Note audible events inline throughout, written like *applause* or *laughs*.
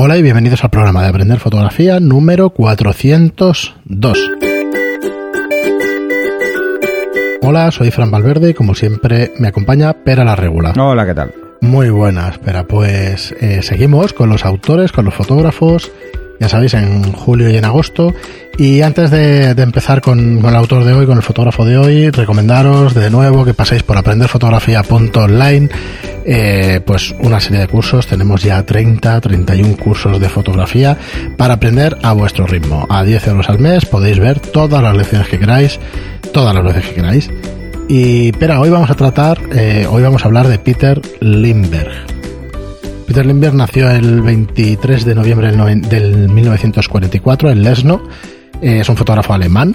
Hola y bienvenidos al programa de Aprender Fotografía número 402. Hola, soy Fran Valverde y como siempre me acompaña Pera la Regula. Hola, ¿qué tal? Muy buenas, Pera. Pues eh, seguimos con los autores, con los fotógrafos ya sabéis, en julio y en agosto. Y antes de, empezar con, el autor de hoy, con el fotógrafo de hoy, recomendaros de nuevo que paséis por aprenderfotografía.online, eh, pues una serie de cursos. Tenemos ya 30, 31 cursos de fotografía para aprender a vuestro ritmo. A 10 euros al mes podéis ver todas las lecciones que queráis, todas las veces que queráis. Y, espera, hoy vamos a tratar, eh, hoy vamos a hablar de Peter Lindbergh. Peter Lindbergh nació el 23 de noviembre del 1944 en Lesno. Eh, es un fotógrafo alemán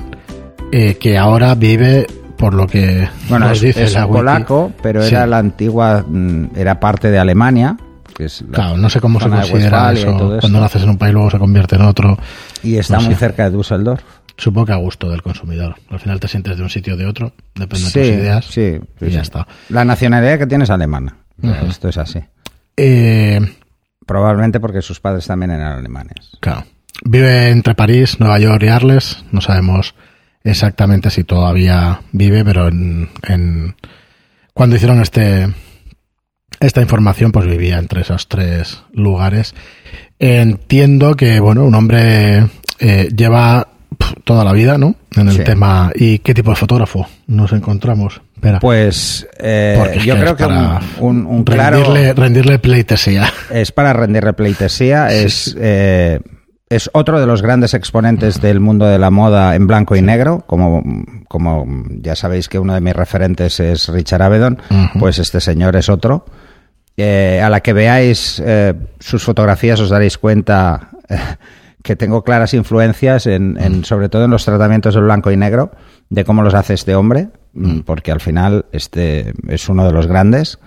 eh, que ahora vive por lo que bueno es, dice es polaco pero era la antigua mm, era parte de Alemania que es claro no sé cómo se considera eso cuando naces en un país luego se convierte en otro y está muy cerca de Düsseldorf Supongo que a gusto del consumidor. Al final te sientes de un sitio o de otro, depende de tus ideas. Sí, y ya está. La nacionalidad que tienes es alemana. Esto es así. Eh, Probablemente porque sus padres también eran alemanes. Claro. Vive entre París, Nueva York y Arles. No sabemos exactamente si todavía vive, pero en, cuando hicieron este esta información, pues vivía entre esos tres lugares. Entiendo que, bueno, un hombre eh, lleva toda la vida, ¿no? En el tema. ¿Y qué tipo de fotógrafo nos encontramos? Pues eh, yo creo que un, un, rendirle, rendirle, pleitesía. Es para rendirle pleitesía, es, eh, es otro de los grandes exponentes del mundo de la moda en blanco y negro, como, como ya sabéis que uno de mis referentes es Richard Avedon, pues este señor es otro. Eh, a la que veáis sus fotografías os daréis cuenta que tengo claras influencias, en, sobre todo en los tratamientos de blanco y negro, de cómo los hace este hombre, mm, porque al final este es uno de los grandes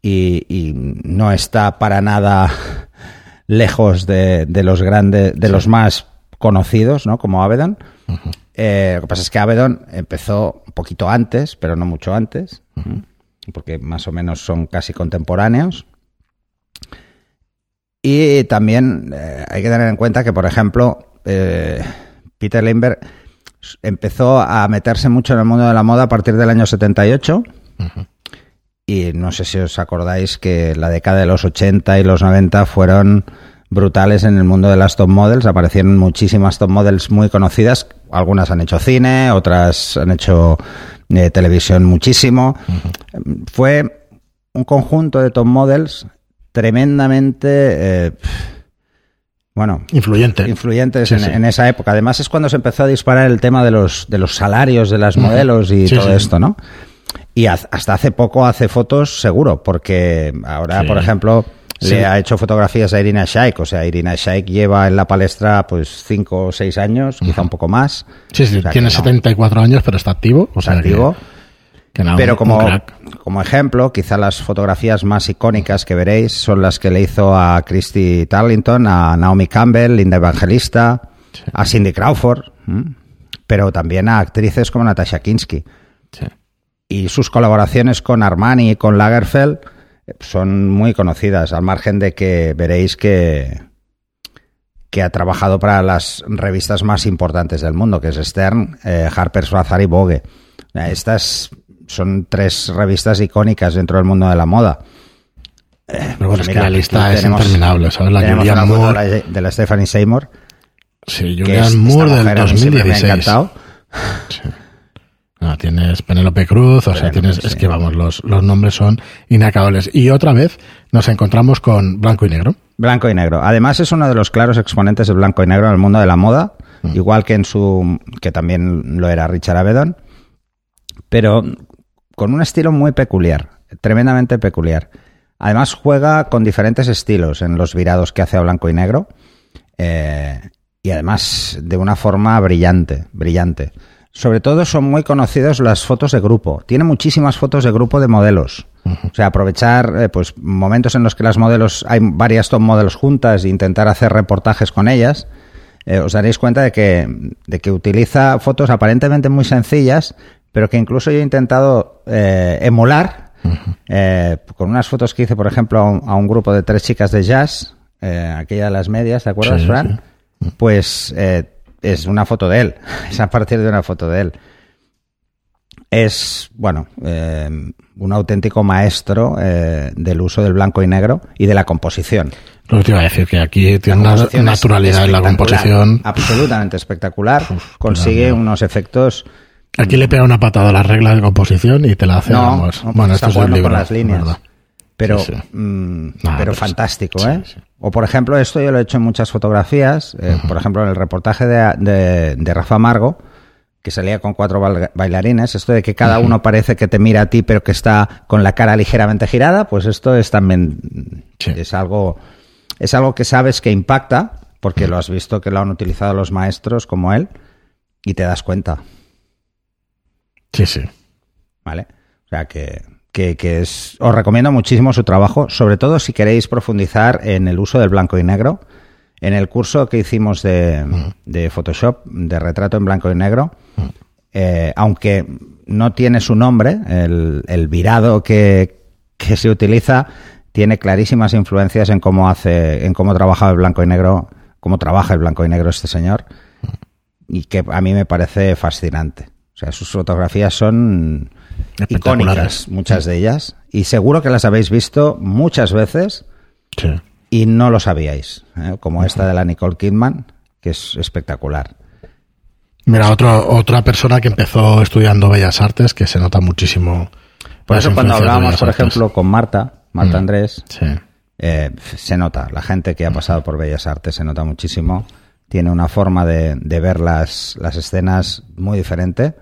y, no está para nada *laughs* lejos de, los grandes, de los más conocidos, ¿no? Como Avedon. Eh, lo que pasa es que Avedon empezó un poquito antes, pero no mucho antes, porque más o menos son casi contemporáneos. Y también eh, hay que tener en cuenta que, por ejemplo, eh, Peter Lindbergh empezó a meterse mucho en el mundo de la moda a partir del año 78. Y no sé si os acordáis que la década de los 80 y los 90 fueron brutales en el mundo de las top models. Aparecieron muchísimas top models muy conocidas. Algunas han hecho cine, otras han hecho eh, televisión muchísimo. Fue un conjunto de top models tremendamente... Eh, bueno, Influyente. influyentes en, esa época. Además es cuando se empezó a disparar el tema de los, de los salarios de las modelos y todo esto, ¿no? Y hasta hace poco hace fotos seguro, porque ahora, por ejemplo, le ha hecho fotografías a Irina Shayk. O sea, Irina Shayk lleva en la palestra pues cinco o seis años, quizá un poco más. Sí, sí, tiene 74 años, pero está activo. O sea, activo. Pero como, como ejemplo, quizá las fotografías más icónicas que veréis son las que le hizo a Christy Tarlington, a Naomi Campbell, Linda Evangelista, a Cindy Crawford, pero también a actrices como Natasha Kinsky. Y sus colaboraciones con Armani y con Lagerfeld eh, son muy conocidas, al margen de que veréis que, que ha trabajado para las revistas más importantes del mundo, que es Stern, eh, Harper's Bazaar y Vogue. Estas son tres revistas icónicas dentro del mundo de la moda. Pero bueno, pues es que la lista es interminable, ¿sabes? La Julian Moore. De la, Stephanie Seymour. Sí, Julian Moore del 2016. Me ha encantado. tienes Penélope Cruz, o sea, tienes, es que vamos, los, los nombres son inacabables. Y otra vez nos encontramos con Blanco y Negro. Blanco y Negro. Además es uno de los claros exponentes de Blanco y Negro en el mundo de la moda, mm. igual que en su, que también lo era Richard Avedon. Pero con un estilo muy peculiar, tremendamente peculiar. Además juega con diferentes estilos en los virados que hace a blanco y negro eh, y además de una forma brillante, brillante. Sobre todo son muy conocidas las fotos de grupo. Tiene muchísimas fotos de grupo de modelos. O sea, aprovechar eh, pues momentos en los que las modelos hay varias top modelos juntas e intentar hacer reportajes con ellas. Eh, os daréis cuenta de que, de que utiliza fotos aparentemente muy sencillas, pero que incluso yo he intentado eh, emular eh, con unas fotos que hice, por ejemplo, a un, grupo de tres chicas de jazz eh, aquella de las medias, ¿te acuerdas, Sí, Fran? Pues eh, es una foto de él, *laughs* es a partir de una foto de él. Es, bueno, eh, un auténtico maestro del uso del blanco y negro y de la composición. Lo que te iba a decir, que aquí tiene una naturalidad en la composición. Absolutamente espectacular. Uf, Consigue unos efectos Aquí le pega una patada a las reglas de composición y te la hace, No, vamos. no, bueno, está esto es el jugando libro. con las líneas. ¿verdad? pero, Sí, sí. mm, pero pero fantástico, sí, ¿eh? O por ejemplo, esto yo lo he hecho en muchas fotografías, eh, por ejemplo, en el reportaje de, de- de Rafa Margo, que salía con cuatro bail- bailarines, esto de que cada uno parece que te mira a ti, pero que está con la cara ligeramente girada, pues esto es también Sí. es algo es algo que sabes que impacta, porque lo has visto que lo han utilizado los maestros como él, y te das cuenta. Sí, sí. ¿vale? O sea que, que, que es, os recomiendo muchísimo su trabajo, sobre todo si queréis profundizar en el uso del blanco y negro. En el curso que hicimos de, de Photoshop, de retrato en blanco y negro, eh, aunque no tiene su nombre, el, el virado que, que se utiliza tiene clarísimas influencias en cómo hace, en cómo trabaja el blanco y negro, cómo trabaja el blanco y negro este señor, y que a mí me parece fascinante. O sea, sus fotografías son icónicas, muchas de ellas, y seguro que las habéis visto muchas veces Sí. y no lo sabíais, ¿eh? como esta de la Nicole Kidman, que es espectacular. Mira, otro, otra persona que empezó estudiando Bellas Artes, que se nota muchísimo. Por eso cuando hablábamos, por ejemplo, con Marta, Marta Mm. Andrés, Sí. eh, se nota, la gente que ha pasado por Bellas Artes se nota muchísimo, tiene una forma de, de ver las, las escenas muy diferente,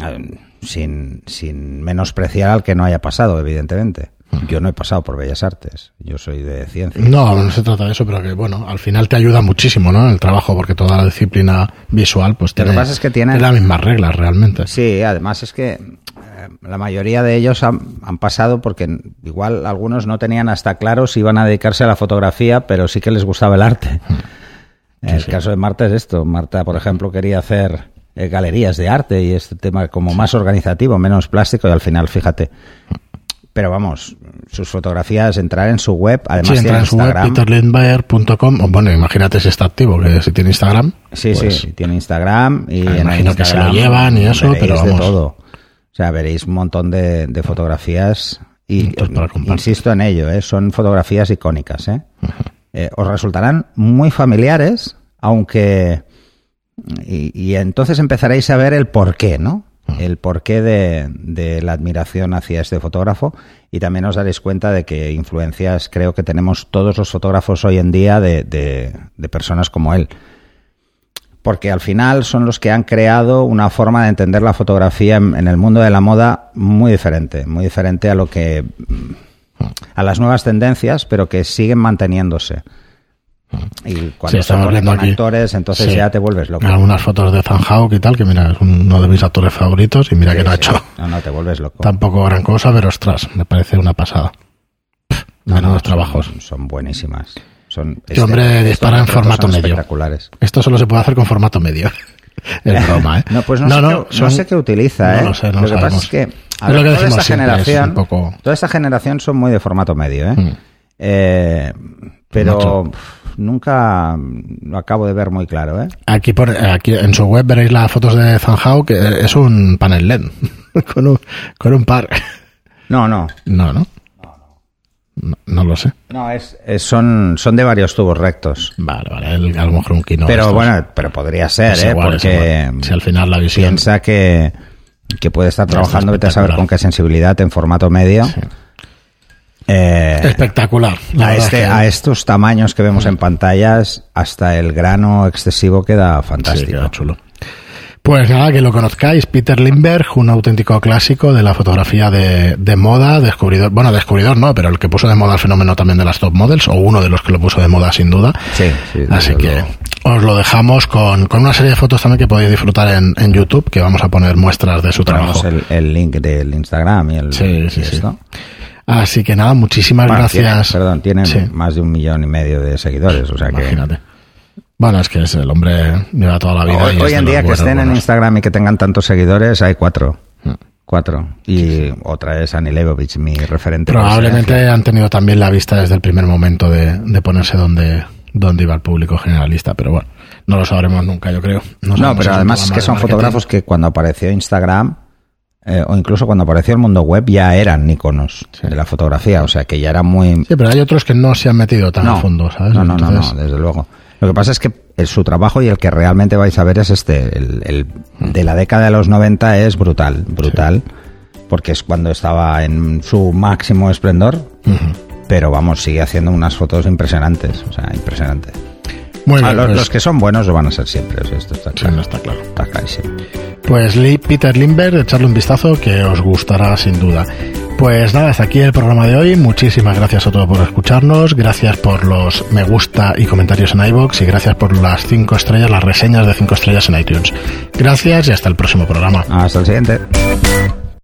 eh, sin, sin menospreciar al que no haya pasado, evidentemente. Yo no he pasado por Bellas Artes, yo soy de ciencia. No, no se trata de eso, pero que bueno, al final te ayuda muchísimo, ¿no? El trabajo, porque toda la disciplina visual, pues Lo que tiene, pasa es que tienen- tiene las mismas reglas realmente. Sí, además es que eh, la mayoría de ellos han, han pasado porque igual algunos no tenían hasta claro si iban a dedicarse a la fotografía, pero sí que les gustaba el arte. el sí. caso de Marta es esto. Marta, por ejemplo, quería hacer eh, galerías de arte y este tema como más organizativo, menos plástico y al final, fíjate. Pero vamos, sus fotografías, entrar en su web, además Sí, entra tiene en su web Instagram. peterlindbayer.com, o bueno, imagínate si está activo, que si tiene Instagram. Sí, pues, sí, tiene Instagram y Ah, en imagino que se lo llevan y eso, pero de vamos. todo. O sea, veréis un montón de, de fotografías y para insisto en ello, ¿eh? son fotografías icónicas. ¿eh? Eh, os resultarán muy familiares, aunque y, y entonces empezaréis a ver el porqué, ¿no? El porqué de, de la admiración hacia este fotógrafo y también os daréis cuenta de que influencias creo que tenemos todos los fotógrafos hoy en día de, de- de personas como él. Porque al final son los que han creado una forma de entender la fotografía en, en el mundo de la moda muy diferente, muy diferente a lo que a las nuevas tendencias, pero que siguen manteniéndose. Y Sí, cuando se ponen viendo con aquí. actores, entonces Sí. ya te vuelves loco. Algunas fotos de Van Houck y tal, que mira, es uno de mis actores favoritos y mira que no ha Sí, sí. hecho No, no, te vuelves loco. tampoco gran cosa, pero ostras, me parece una pasada. No, no, trabajos. Son, son buenísimas. Son Este hombre dispara en formato medio. espectaculares. Esto solo se puede hacer con formato medio. *laughs* Es broma, ¿eh? No, pues no, sé, qué, no son- sé qué utiliza, ¿eh? lo sé, no lo lo que pasa es que a Es lo ver, que toda esta es generación, poco- toda esta generación son muy de formato medio, ¿eh? Mm. Eh, pero. Nunca lo acabo de ver muy claro, ¿eh? Aquí, por, aquí en su web veréis las fotos de Zanjao, que es un panel LED *laughs* con, un, con un par. No, no. No, ¿no? No, no lo sé. No, es, es- son, son de varios tubos rectos. Vale, vale, el- a lo mejor un de pero estos. bueno, pero podría ser, Es ¿eh? igual, Porque. Si al final la visión. piensa que, que puede estar trabajando, vete a saber con qué sensibilidad en formato medio. Sí. Espectacular. a, este, a estos tamaños que vemos en pantallas, hasta el grano excesivo queda Sí, fantástico. queda chulo. Pues nada, que lo conozcáis, Peter Lindbergh, un auténtico clásico de la fotografía de, de moda, descubridor, bueno, descubridor no, pero el que puso de moda el fenómeno también de las top models, o uno de los que lo puso de moda sin duda. Sí, sí, Así que luego. os lo dejamos con, con una serie de fotos también que podéis disfrutar en, en YouTube, que vamos a poner muestras de su Ponemos trabajo. el, el link del Instagram y el Sí, y sí, sí. Así que nada, muchísimas Bueno, gracias. tiene- perdón, tienen Sí. más de un millón y medio de seguidores, o sea que Imagínate. Bueno, es que es el hombre lleva toda la vida. hoy, hoy en día que estén en. Instagram y que tengan tantos seguidores hay cuatro. cuatro. Y otra es Annie Leibovich, mi referente. Probablemente han tenido también la vista desde el primer momento de, de ponerse donde, donde iba el público generalista, pero bueno, no lo sabremos nunca, yo creo. No, pero además es que son fotógrafos que cuando apareció Instagram eh, o incluso cuando apareció el mundo web ya eran iconos de la fotografía, o sea que ya era muy... Sí, pero hay otros que no se han metido tan a fondo, ¿sabes? No, no, no, no, desde luego. Lo que pasa es que su trabajo y el que realmente vais a ver es este, el, de la década de los 90 es brutal, brutal, porque es cuando estaba en su máximo esplendor, pero vamos, sigue haciendo unas fotos impresionantes, o sea, impresionantes. Muy bien, los, pues- los, que son buenos lo van a ser siempre, esto está claro. está claro. Está clarísimo. Pues Lee, Peter Lindbergh, echarle un vistazo que os gustará sin duda. Pues nada, hasta aquí el programa de hoy. Muchísimas gracias a todos por escucharnos. Gracias por los me gusta y comentarios en iBox y gracias por las cinco estrellas, las reseñas de cinco estrellas en iTunes. Gracias y hasta el próximo programa. Hasta el siguiente.